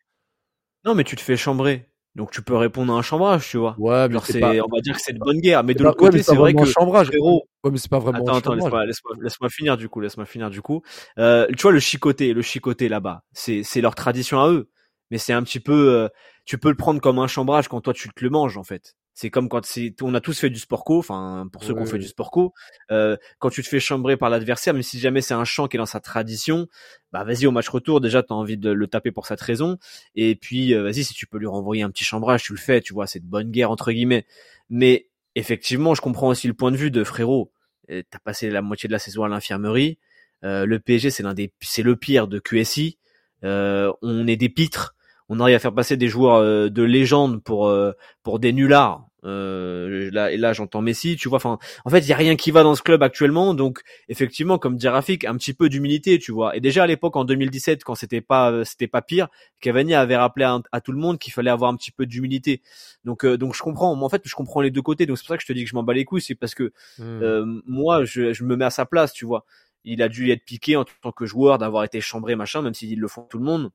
Non, mais tu te fais chambrer. Donc tu peux répondre à un chambrage, tu vois. Ouais, mais c'est, on va dire que c'est de bonne guerre, mais de l'autre côté, c'est vrai que chambrage. Frérot... Ouais, mais c'est pas vraiment. Attends, attends, laisse-moi, laisse-moi, laisse-moi finir du coup, laisse-moi finir du coup. Euh, tu vois le chicoté, le chicoté là-bas, c'est, c'est leur tradition à eux, mais c'est un petit peu, euh, tu peux le prendre comme un chambrage quand toi tu te le manges en fait. C'est comme quand c'est, on a tous fait du sport co, enfin pour ceux qui ont fait du sport co, euh, quand tu te fais chambrer par l'adversaire, même si jamais c'est un champ qui est dans sa tradition, bah vas-y au match retour déjà t'as envie de le taper pour cette raison, et puis euh, vas-y si tu peux lui renvoyer un petit chambrage, tu le fais, tu vois, c'est de bonne guerre entre guillemets. Mais effectivement, je comprends aussi le point de vue de frérot. T'as passé la moitié de la saison à l'infirmerie. Euh, le PSG c'est l'un des, c'est le pire de QSI. Euh, on est des pitres on arrive à faire passer des joueurs euh, de légende pour euh, pour des nullards. Euh, là, et là, j'entends Messi. Tu vois, enfin, en fait, il y a rien qui va dans ce club actuellement. Donc, effectivement, comme dit Rafik, un petit peu d'humilité, tu vois. Et déjà à l'époque, en 2017, quand c'était pas c'était pas pire, Cavani avait rappelé à, tout le monde qu'il fallait avoir un petit peu d'humilité. Donc, donc, je comprends. en fait, je comprends les deux côtés. Donc, c'est pour ça que je te dis que je m'en bats les couilles. C'est parce que hmm. moi, je, je me mets à sa place, tu vois. Il a dû être piqué en tant que joueur d'avoir été chambré, machin, même s'ils le font tout le monde.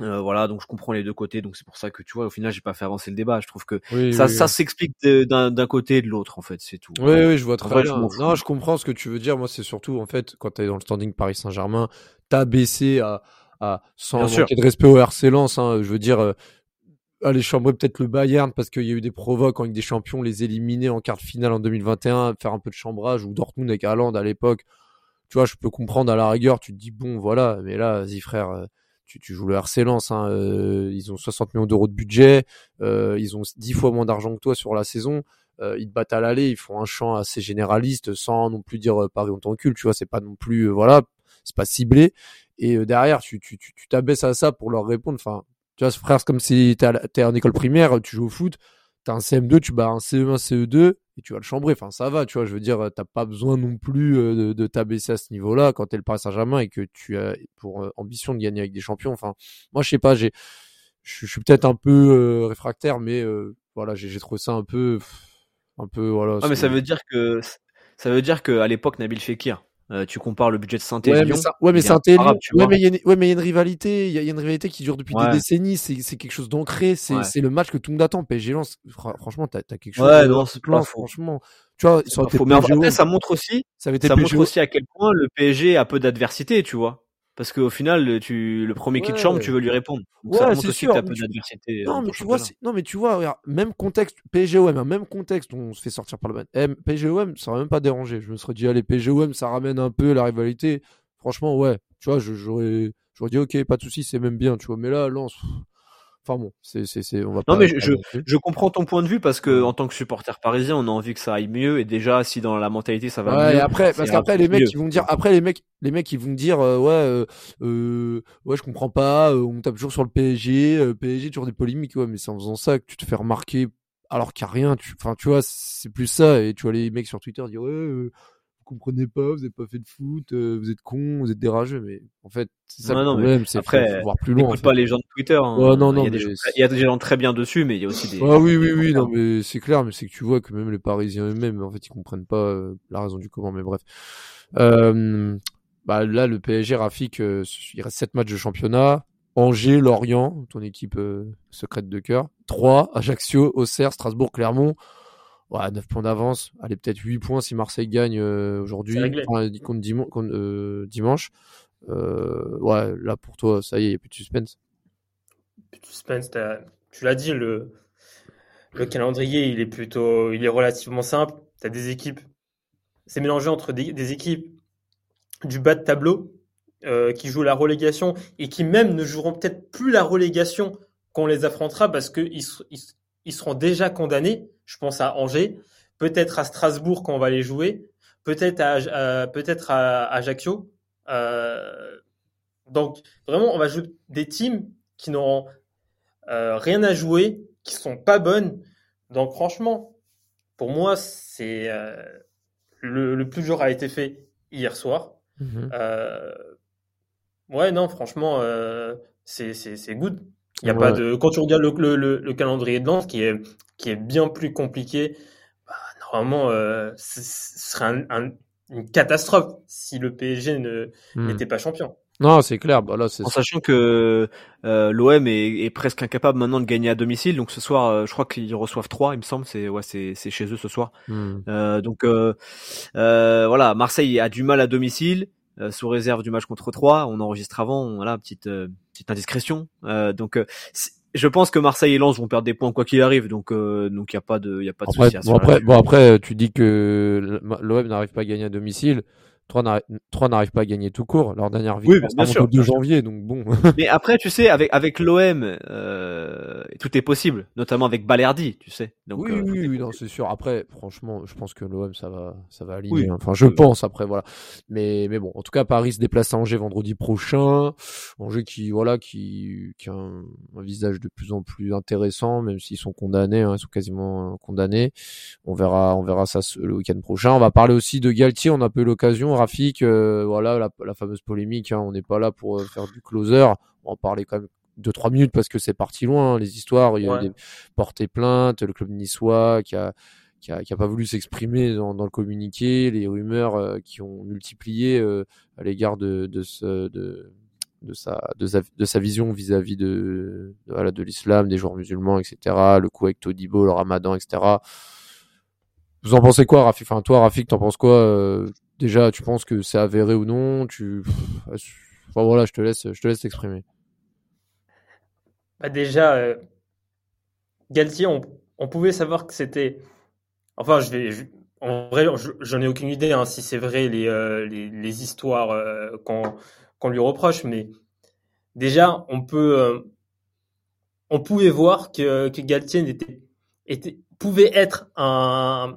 Euh, voilà, donc je comprends les deux côtés, donc c'est pour ça que tu vois, au final, j'ai pas fait avancer le débat. Je trouve que ça, ça s'explique d'un côté et de l'autre, en fait, c'est tout. Oui, oui, je vois très bien. non, je comprends ce que tu veux dire. Moi, c'est surtout, en fait, quand t'es dans le standing Paris Saint-Germain, t'as baissé à, à sans manquer de respect au RC Lens. Hein, je veux dire, euh, aller chambrer peut-être le Bayern parce qu'il y a eu des provoques avec des champions, les éliminer en quart de finale en 2021, faire un peu de chambrage ou Dortmund avec Haaland à l'époque. Tu vois, je peux comprendre à la rigueur. Tu te dis bon, voilà, mais là, vas-y frère. Euh, tu, joues le RC Lens, hein, euh, ils ont 60 millions d'euros de budget, euh, ils ont 10 fois moins d'argent que toi sur la saison, euh, ils te battent à l'aller, ils font un champ assez généraliste sans non plus dire Paris on t'encule, tu vois, c'est pas non plus, voilà, c'est pas ciblé. Et derrière, tu t'abaisses tu, à ça pour leur répondre. Enfin, tu vois, frère, c'est comme si t'es en école primaire, tu joues au foot, t'as un CM2, tu bats un CE1, CE2 et tu vas le chambrer. Enfin, ça va, tu vois. Je veux dire, t'as pas besoin non plus euh, de, de t'abaisser à ce niveau-là quand t'es le Paris Saint-Germain et que tu as pour euh, ambition de gagner avec des champions. Enfin, moi, je sais pas, j'ai, je suis peut-être un peu euh, réfractaire, mais voilà, j'ai trouvé ça un peu, un peu, voilà. Ah, mais ça veut dire que, ça veut dire que à l'époque, Nabil Fekir, Euh, tu compares le budget de saint Ouais, Lyon. mais, ça- ouais, mais il est Saint-Étienne, ouais, mais il y a une, ouais, mais il y a une rivalité, il y a, il y a une rivalité qui dure depuis Ouais. des décennies, c'est, c'est quelque chose d'ancré, c'est, le match que tout le monde attend. PSG Lens, fra- franchement, t'as, t'as quelque chose Ouais, de non, c'est plein, pas faux. franchement. Tu vois, ça. Mais après, ça montre aussi, ça ça montre aussi à quel point le PSG a peu d'adversité, tu vois. Parce qu'au final, le- tu, le premier qui te chambre, tu veux lui répondre. Donc Ouais, ça montre aussi que peu tu- d'adversité. Non, euh, mais tu vois, non, mais tu vois, regarde, même contexte, PSGOM, hein, même contexte, on se fait sortir par le match. Eh, PSGOM, ça aurait même pas dérangé. Je me serais dit, allez, PSGOM, ça ramène un peu la rivalité. Franchement, ouais, tu vois, j'aurais, dit, ok, pas de souci, c'est même bien, tu vois. Mais là, pff, enfin bon, c'est, c'est, c'est, on va pas. Non, mais je- je- comprends ton point de vue parce que en tant que supporter parisien, on a envie que ça aille mieux et déjà si dans la mentalité ça va Ouais, mieux. et après, parce qu'après les mecs ils vont dire, après les mecs, les mecs ils vont dire, euh, ouais, euh, euh, ouais, je comprends pas, euh, on tape toujours sur le PSG, euh, PSG toujours des polémiques, ouais, mais c'est en faisant ça que tu te fais remarquer alors qu'il y a rien, tu, enfin, tu vois, c'est plus ça, et tu vois les mecs sur Twitter dire, ouais, euh, comprenez pas, vous avez pas fait de foot, euh, vous êtes cons, vous êtes des rageux, mais en fait, c'est ça Ouais, le non, problème, c'est après, faut- voir plus loin. en fait. pas les gens de Twitter. hein. Ouais, non, non, il, y a des gens, c'est- il y a des gens très bien dessus, mais il y a aussi des. Ah oui, oui, oui, non, mais c'est clair, mais c'est que tu vois que même les Parisiens eux-mêmes, en fait, ils comprennent pas euh, la raison du comment, mais bref. Euh, bah, là, le PSG, Rafik, euh, il reste 7 matchs de championnat. Angers, Lorient, ton équipe euh, secrète de cœur. 3, Ajaccio, Auxerre, Strasbourg, Clermont. Ouais, 9 points d'avance. Allez, peut-être 8 points si Marseille gagne euh, aujourd'hui. Enfin, contre, euh, dimanche. Euh, ouais, là, pour toi, ça y est, il n'y a plus de suspense. Plus de suspense, tu l'as dit, le, le calendrier, il est plutôt, il est relativement simple. Tu as des équipes, c'est mélangé entre des, des équipes du bas de tableau euh, qui jouent la relégation et qui même ne joueront peut-être plus la relégation quand on les affrontera parce qu'ils ils, ils seront déjà condamnés. Je pense à Angers, peut-être à Strasbourg quand on va les jouer, peut-être à, à- peut-être à, Ajaccio. Euh, donc vraiment, on va jouer des teams qui n'auront euh, rien à jouer, qui sont pas bonnes. Donc franchement, pour moi, c'est euh, le, le plus dur a été fait hier soir. Mhm. Euh, ouais, non, franchement, euh, c'est good. Il y a Ouais. pas de quand tu regardes le, le, le, le calendrier de Lens qui est qui est bien plus compliqué. Bah, normalement, euh, ce ce serait un- un- une catastrophe si le PSG Mhm. n'était pas champion. Non, c'est clair. Bah, là, En sachant que euh, l'OM est, est presque incapable maintenant de gagner à domicile, donc ce soir, euh, je crois qu'ils reçoivent 3 il me semble. C'est ouais, c'est c'est chez eux ce soir. Euh, donc euh, euh, voilà, Marseille a du mal à domicile, euh, sous réserve du match contre 3 On enregistre avant, voilà, petite euh, petite indiscrétion. Euh, donc euh, je pense que Marseille et Lens vont perdre des points quoi qu'il arrive, donc euh, donc il y a pas de y a pas de Après, souci à bon, après, bon, après, tu dis que l'OM n'arrive pas à gagner à domicile. 3 n'arrive 3 n'arrive pas à gagner tout court. Leur dernière Oui, victoire, sûr, remonte au 2 bien sûr. janvier, donc bon. Mais après, tu sais, avec avec l'OM, euh, tout est possible, notamment avec Balerdi, tu sais. Donc oui, euh, oui, oui, non, c'est sûr. Après, franchement, je pense que l'OM, ça va, ça va aligner. Oui. hein. Enfin, je Oui. pense, après, voilà. Mais, mais bon, en tout cas, Paris se déplace à Angers vendredi prochain. Angers qui, voilà, qui, qui a un, un visage de plus en plus intéressant, même s'ils sont condamnés, hein, ils sont quasiment euh, condamnés. On verra, on verra ça ce- le week-end prochain. On va parler aussi de Galtier. On a pas eu Rafik, euh, voilà, la, la fameuse polémique. hein. On n'est pas là pour euh, faire du closer. On va en parler quand même deux trois minutes parce que c'est parti loin hein, les histoires. Il y a Ouais. des portées plainte, le club niçois qui a qui a, qui a pas voulu s'exprimer dans, dans le communiqué, les rumeurs euh, qui ont multiplié à l'égard de de, ce, de de sa de sa, de sa vision vis-à-vis de, de voilà de l'islam, des joueurs musulmans, etc. Le coup avec Todibo, le Ramadan, etc. Vous en pensez quoi, Rafik Enfin, toi, Rafik, t'en penses quoi euh, Déjà, tu penses que c'est avéré ou non Tu, enfin voilà, je te laisse, je te laisse t'exprimer. Bah déjà, euh, Galtier, on, pouvait savoir que c'était. Enfin, je vais. en vrai, je- j'en ai aucune idée hein, si c'est vrai les, euh, les, histoires euh, qu'on lui reproche, mais déjà, on peut. euh, on pouvait voir que, que Galtier n'était, était, pouvait être un,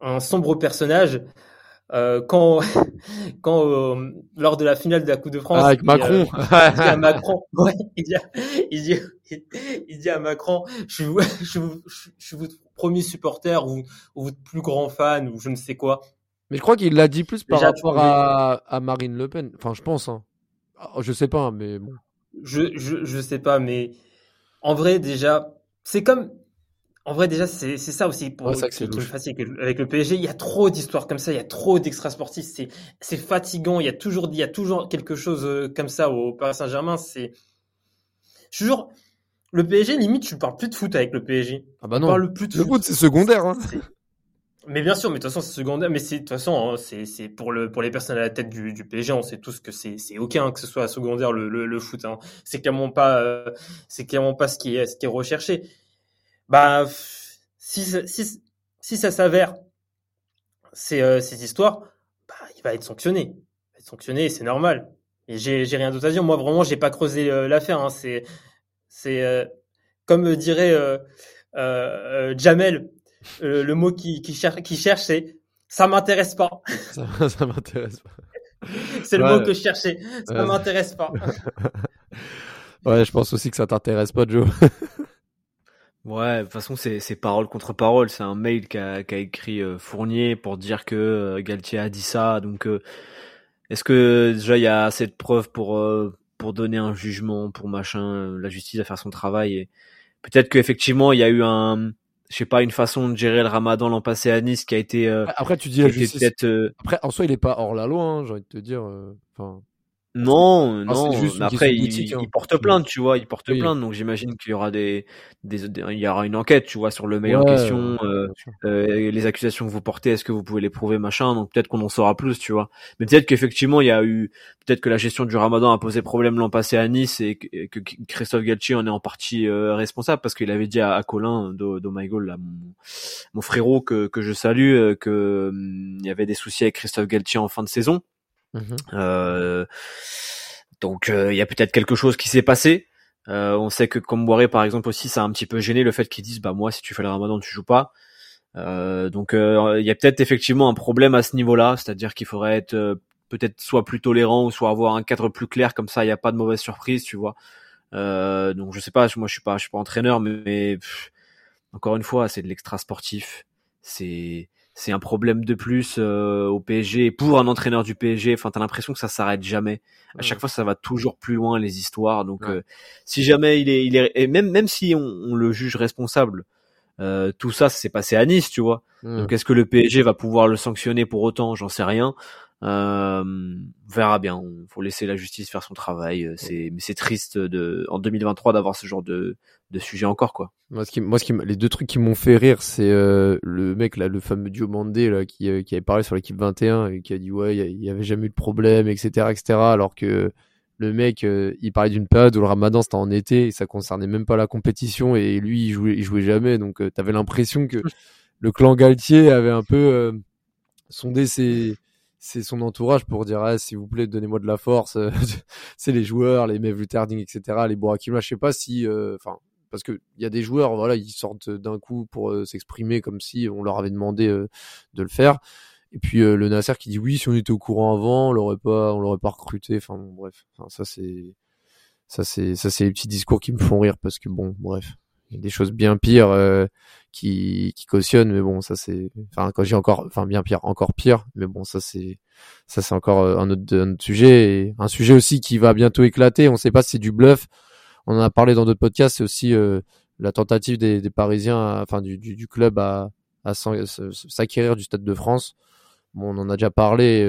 un sombre personnage euh, quand, quand euh, lors de la finale de la Coupe de France. Ah, avec il, euh, Macron. il dit à Macron, ouais, il dit, à, il dit, il dit à Macron, je suis, je suis, je suis votre premier supporter ou, ou votre plus grand fan ou je ne sais quoi. Mais je crois qu'il l'a dit plus par Déjà, rapport à, à Marine Le Pen. Enfin, je pense. Hein. Ah, Je sais pas, mais bon. Je, je, je sais pas, mais en vrai, déjà, c'est comme, En vrai, déjà, c'est c'est ça aussi pour Ouais, c'est vrai que qui, me avec le, PSG. Il y a trop d'histoires comme ça, il y a trop d'extra sportifs. C'est c'est fatigant. Il y a toujours il y a toujours quelque chose euh, comme ça au Paris Saint-Germain. C'est je jure, le PSG limite, tu parles plus de foot avec le PSG. Ah bah Tu non. parles plus de Le foot. foot, c'est secondaire. Hein. Mais bien sûr, mais de toute façon, c'est secondaire. Mais c'est de toute façon, hein, c'est c'est pour le pour les personnes à la tête du, du PSG, on sait tous que c'est c'est aucun que ce soit secondaire le le, le foot. Hein. C'est clairement pas euh, c'est clairement pas ce qui est ce qui est recherché. Bah si ça- si si ça s'avère c'est euh, ces histoires, bah il va être sanctionné. Il va être sanctionné, c'est normal. Et j'ai j'ai rien d'autre à dire. Moi vraiment, j'ai pas creusé euh, l'affaire. Hein. C'est c'est euh, comme dirait euh, Jamel, le mot qui, qui, cherche, qui cherche, c'est ça m'intéresse pas. Ça, ça m'intéresse pas. C'est le Ouais. mot que je cherchais. Ça m'intéresse pas. Ouais, je pense aussi que ça t'intéresse pas, Joe. Ouais, de toute façon, c'est c'est parole contre parole. C'est un mail qu'a qu'a écrit euh, Fournier pour dire que euh, Galtier a dit ça. Donc, euh, est-ce que déjà il y a assez de preuves pour euh, pour donner un jugement, pour machin, la justice à faire son travail et peut-être qu'effectivement il y a eu un, je sais pas, une façon de gérer le Ramadan l'an passé à Nice qui a été, euh, Après, tu dis la justice. euh, Après, en soi, il est pas hors la loi, hein, j'ai envie de te dire. euh, Enfin, Non, Ah, c'est non. juste mais après, il, hein. il porte plainte, tu vois. Il porte Oui. plainte, donc j'imagine qu'il y aura des, des, des- il y aura une enquête, tu vois, sur le Ouais, question. euh, euh, les accusations que vous portez, est-ce que vous pouvez les prouver, machin. Donc peut-être qu'on en saura plus, tu vois. Mais peut-être qu'effectivement, il y a eu, peut-être que la gestion du Ramadan a posé problème l'an passé à Nice et que, et que Christophe Galtier en est en partie euh, responsable parce qu'il avait dit à, à Colin d'O d'O My Goal, là, mon, mon frérot que, que je salue, que hum, il y avait des soucis avec Christophe Galtier en fin de saison. Mhm. Euh, donc euh, il y a peut-être quelque chose qui s'est passé. Euh, on sait que comme Boiré par exemple aussi, ça a un petit peu gêné le fait qu'ils disent bah moi si tu fais le Ramadan tu joues pas. Donc il y a peut-être effectivement un problème à ce niveau-là, c'est-à-dire qu'il faudrait être peut-être soit plus tolérant ou soit avoir un cadre plus clair comme ça il n'y a pas de mauvaise surprise, tu vois. Donc je sais pas, moi je suis pas je suis pas entraîneur mais, encore une fois c'est de l'extra sportif, c'est c'est un problème de plus euh, au PSG pour un entraîneur du PSG. Enfin, t'as l'impression que ça s'arrête jamais. À chaque fois, ça va toujours plus loin les histoires. Donc, Ouais. euh, si jamais il est, il est, et même même si on, on le juge responsable, euh, tout ça, ça s'est passé à Nice, tu vois. Mhm. Donc, est-ce que le PSG va pouvoir le sanctionner pour autant? J'en sais rien. Euh, on verra bien. Il faut laisser la justice faire son travail. Euh, C'est, mais c'est triste de, en 2023 d'avoir ce genre de, de sujet encore, quoi. Moi, ce qui, moi, ce qui, les deux trucs qui m'ont fait rire, c'est euh, le mec là, le fameux Diomandé là, qui, euh, qui avait parlé sur l'équipe 21 et qui a dit ouais, il y avait jamais eu de problème, etc., etc. Alors que le mec, euh, il parlait d'une période où le Ramadan c'était en été et ça concernait même pas la compétition et lui, il jouait, il jouait jamais. Donc, euh, t'avais l'impression que le clan Galtier avait un peu euh, sondé ses, ses, son entourage pour dire ah, s'il vous plaît, donnez-moi de la force. c'est les joueurs, les Mev Luterding, etc., les Borakima. Je sais pas si, euh, enfin parce que il y a des joueurs voilà ils sortent d'un coup pour euh, s'exprimer comme si on leur avait demandé euh, de le faire et puis euh, le Nasser qui dit oui si on était au courant avant on l'aurait pas on l'aurait pas recruté enfin bon, bref ça c'est ça c'est ça c'est les petits discours qui me font rire parce que bon bref des choses bien pires euh, qui qui cautionnent mais bon ça c'est enfin quand encore enfin bien pire encore pire mais bon ça c'est ça c'est encore euh, un autre, un sujet et un sujet aussi qui va bientôt éclater on sait pas si c'est du bluff on en a parlé dans d'autres podcasts, c'est aussi euh, la tentative des, Parisiens, enfin du, du, club à, à s'acquérir du Stade de France. Bon, on en a déjà parlé.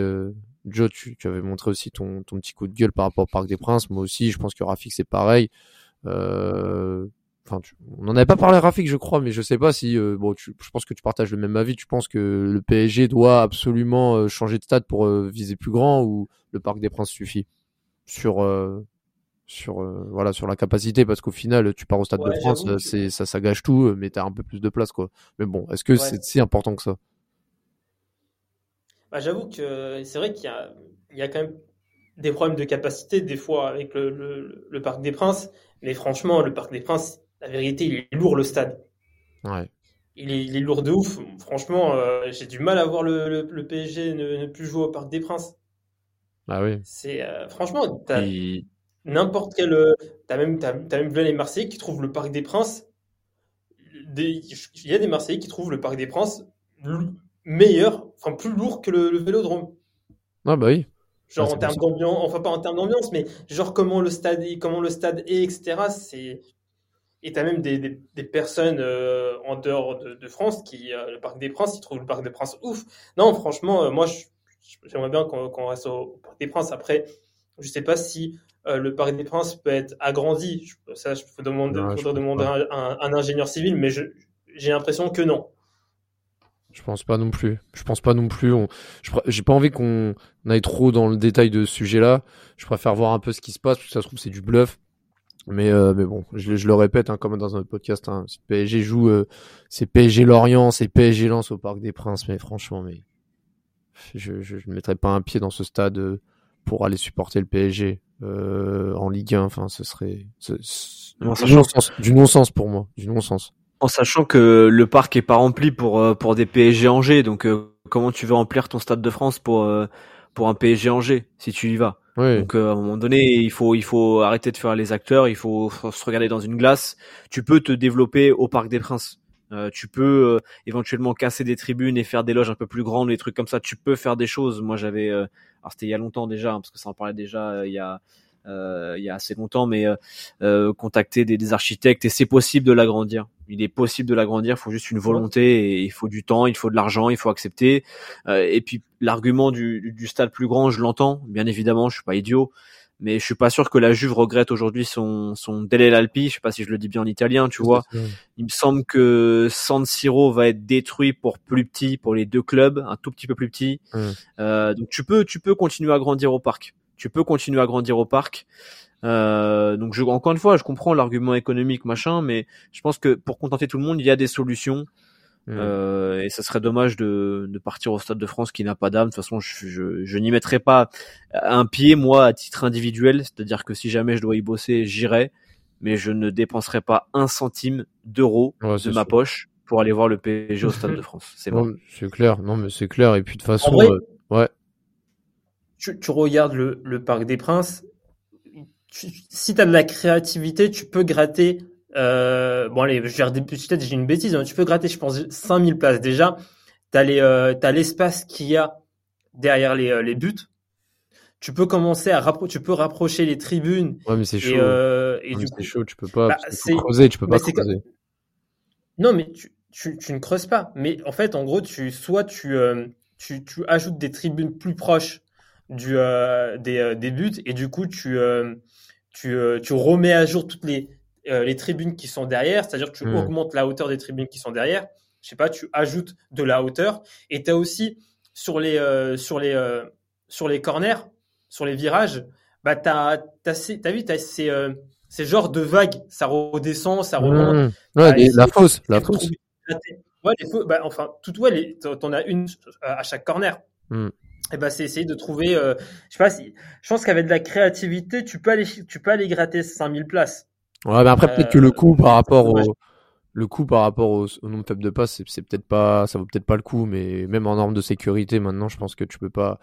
Joe, tu, tu avais montré aussi ton, ton petit coup de gueule par rapport au Parc des Princes. Moi aussi, je pense que Rafik c'est pareil. Euh, Enfin, tu- on n'en avait pas parlé à Rafik, je crois, mais je sais pas si. euh, bon, tu- je pense que tu partages le même avis. Tu penses que le PSG doit absolument euh, changer de stade pour euh, viser plus grand ou le Parc des Princes suffit sur sur voilà sur la capacité? Parce qu'au final tu pars au stade Ouais, de France c'est ça ça gâche tout mais t'as un peu plus de place quoi mais bon est-ce que Ouais. c'est si important que ça? Bah, J'avoue que c'est vrai qu'il y a, il y a quand même des problèmes de capacité des fois avec le, le, le Parc des Princes. Mais franchement, le Parc des Princes, la vérité, il est lourd le stade. ouais Il est, il est lourd de ouf. Franchement, euh, j'ai du mal à voir le, le, le PSG ne, ne plus jouer au Parc des Princes. ah oui C'est euh, franchement, t'as Et- n'importe quel. euh, T'as même, t'as, t'as même vu les Marseillais qui trouvent le Parc des Princes. Il y a des Marseillais qui trouvent le Parc des Princes meilleur, enfin plus lourd que le, le Vélodrome. ah bah oui Genre c'est en termes d'ambiance, enfin pas en termes d'ambiance, mais genre comment le stade, est- comment le stade est, etc. C'est et tu as même des, des, des personnes euh, en dehors de, de France qui, euh, le Parc des Princes, ils trouvent le Parc des Princes ouf. Non, franchement, euh, moi, j'aimerais bien qu'on reste au, Parc des Princes. Après, je sais pas si le Parc des Princes peut être agrandi. Je- ça, il faut demander, Non, je faudrait demander à un, ingénieur civil, mais j'ai l'impression que non. Je pense pas non plus. Je pense pas non plus. On... J'ai pas envie qu'on aille trop dans le détail de ce sujet-là. Je préfère voir un peu ce qui se passe, parce que ça se trouve c'est du bluff. Mais, euh, mais bon, je, je le répète, hein, comme dans un podcast, hein, si PSG joue, euh, c'est PSG Lorient, c'est PSG Lens au Parc des Princes, mais franchement, mais je, je, je ne mettrais pas un pied dans ce stade euh, pour aller supporter le PSG euh, en Ligue 1. Enfin, ce serait ce- ce- Non, du non-sens du non-sens pour moi, du non-sens. En sachant que le parc est pas rempli pour euh, pour des PSG Angers, donc euh, comment tu veux remplir ton stade de France pour euh, pour un PSG Angers si tu y vas? Donc euh, à un moment donné, il faut il faut arrêter de faire les acteurs, il faut, se regarder dans une glace. Tu peux te développer au Parc des Princes. Euh, tu peux euh, éventuellement casser des tribunes et faire des loges un peu plus grandes, des trucs comme ça. Tu peux faire des choses. Moi, j'avais, euh, alors c'était il y a longtemps déjà, hein, parce que ça en parlait déjà euh, il y a il y a assez longtemps, mais euh, euh, contacter des, des architectes et c'est possible de l'agrandir. Il est possible de l'agrandir. Il faut juste une volonté et il faut du temps, il faut de l'argent, il faut accepter. Euh, et puis l'argument du, du stade plus grand, je l'entends, bien évidemment, je suis pas idiot, mais je suis pas sûr que la Juve regrette aujourd'hui son son Alpi. Je sais pas si je le dis bien en italien, tu vois. Il me semble que San Siro va être détruit pour plus petit, pour les deux clubs, un tout petit peu plus petit. Mm. Euh, donc tu peux tu peux continuer à grandir au parc. Tu peux continuer à grandir au parc. Euh, donc je, encore une fois, je comprends l'argument économique machin, mais je pense que pour contenter tout le monde, il y a des solutions. Mm. Euh, et ça serait dommage de, de partir au Stade de France qui n'a pas d'âme. De toute façon, je, je, je n'y mettrai pas un pied, moi, à titre individuel. C'est-à-dire que si jamais je dois y bosser, j'irai. Mais je ne dépenserai pas un centime d'euro Ouais, de ma poche pour aller voir le PSG au Stade de France. C'est bon. C'est clair, non mais c'est clair. Et puis de toute façon, vrai, euh, ouais. Tu, tu regardes le, le Parc des Princes, tu- si tu as de la créativité, tu peux gratter. Euh, bon, allez, je vais peut-être j'ai une bêtise, hein, tu peux gratter, je pense, 5000 places. Déjà, tu as l'espace qu'il y a derrière les, euh, les buts. Tu peux commencer à rappro tu peux rapprocher les tribunes Ouais, mais c'est chaud. et, euh, Ouais, c'est coup, chaud, tu peux pas. Bah, creuser, tu peux bah, pas creuser. Non, mais tu, tu, tu ne creuses pas. Mais en fait, en gros, tu, soit tu, euh, tu, tu ajoutes des tribunes plus proches du, euh, des, euh, des buts et du coup, tu, euh, tu, tu remets à jour toutes les, les tribunes qui sont derrière. C'est-à-dire que tu Hmm. augmentes la hauteur des tribunes qui sont derrière. Je sais pas, tu ajoutes de la hauteur. Et tu as aussi sur les, sur, les, sur les corners, sur les virages, bah, tu as, vu, tu as ces, ces genres de vagues. Ça redescend, ça remonte. Mmh. Ouais, Ah, les- et la fausse, la éclaté. Ouais, les bah, enfin, tout, ouais, t'en as une à chaque corner. Hmm. Et ben, c'est essayer de trouver, euh, je sais pas si, je pense qu'avec de la créativité, tu peux aller, tu peux aller gratter 5000 places. Ouais, mais après peut-être que Euh, le coût par rapport au le coût par rapport au, au nombre faible de passes, c'est, c'est peut-être pas, ça vaut peut-être pas le coup, mais même en norme de sécurité maintenant, je pense que tu peux pas.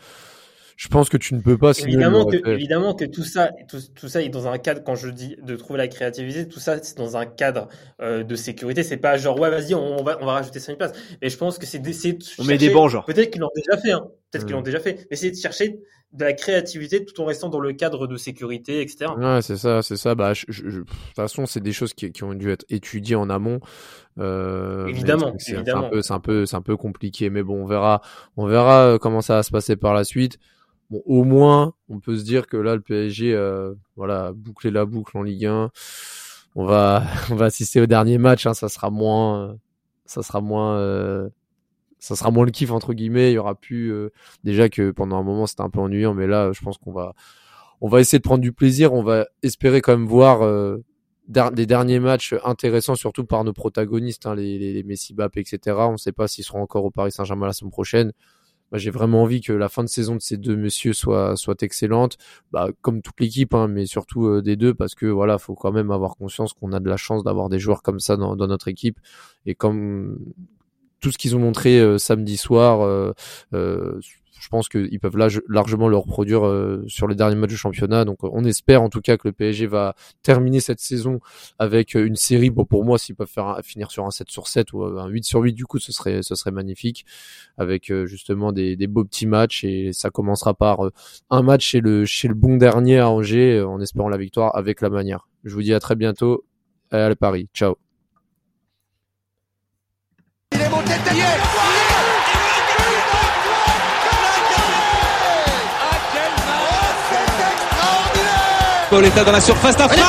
Je pense que tu ne peux pas. Évidemment que, évidemment que tout ça, tout, tout ça est dans un cadre, quand je dis de trouver la créativité, tout ça, c'est dans un cadre euh, de sécurité. C'est pas genre, ouais, vas-y, on, on va, on va rajouter 5000 places. Mais je pense que c'est d'essayer de On met des genre. Peut-être qu'ils l'ont déjà fait, hein. Peut-être qu'ils l'ont déjà fait. Mais c'est de chercher de la créativité tout en restant dans le cadre de sécurité, etc. Ouais, c'est ça, c'est ça. Bah, je- je- je- de toute façon, c'est des choses qui, qui ont dû être étudiées en amont. Euh, c'est- évidemment. C'est un peu, c'est un peu, c'est un peu compliqué. Mais bon, on verra, on verra euh, comment ça va se passer par la suite. Bon, au moins, on peut se dire que là, le PSG, euh, voilà, a bouclé la boucle en Ligue 1. On va, on va assister au dernier match. Hein, ça sera moins, euh, ça sera moins, euh, ça sera moins le kiff entre guillemets. Il y aura plus déjà que pendant un moment c'était un peu ennuyant, mais là, je pense qu'on va, on va essayer de prendre du plaisir. On va espérer quand même voir des derniers matchs intéressants, surtout par nos protagonistes, hein, les, les, Messi, Mbappé, etc. On ne sait pas s'ils seront encore au Paris Saint-Germain la semaine prochaine. Bah, j'ai vraiment envie que la fin de saison de ces deux messieurs soit soit excellente, bah, comme toute l'équipe, hein, mais surtout euh, des deux, parce que voilà, faut quand même avoir conscience qu'on a de la chance d'avoir des joueurs comme ça dans, dans notre équipe, et comme tout ce qu'ils ont montré euh, samedi soir, euh, euh, je pense qu'ils peuvent large- largement le reproduire euh, sur les derniers matchs du championnat. Donc on espère en tout cas que le PSG va terminer cette saison avec euh, une série. Bon pour moi, s'ils peuvent finir sur un 7 sur 7 ou un 8 sur 8 du coup, ce serait magnifique avec euh, justement des, beaux petits matchs et ça commencera par euh, un match chez le bon dernier à Angers euh, en espérant la victoire avec la manière. Je vous dis à très bientôt. Allez, Paris. Ciao. Il est Pauletta dans la surface, la frappe.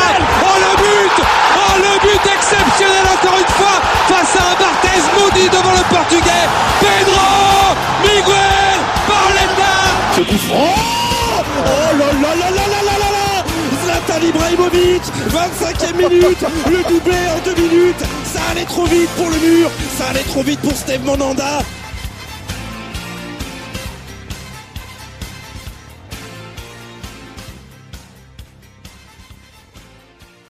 Oh le but. Oh le but exceptionnel encore une fois face à un Barthez maudit devant le portugais. Pedro Miguel Pauletta Ce coup franc. Oh là là là là là là là là. Zlatan Ibrahimovic 25e minute. Le doublé en deux minutes. Ça allait trop vite pour le mur. Ça allait trop vite pour Steve Monanda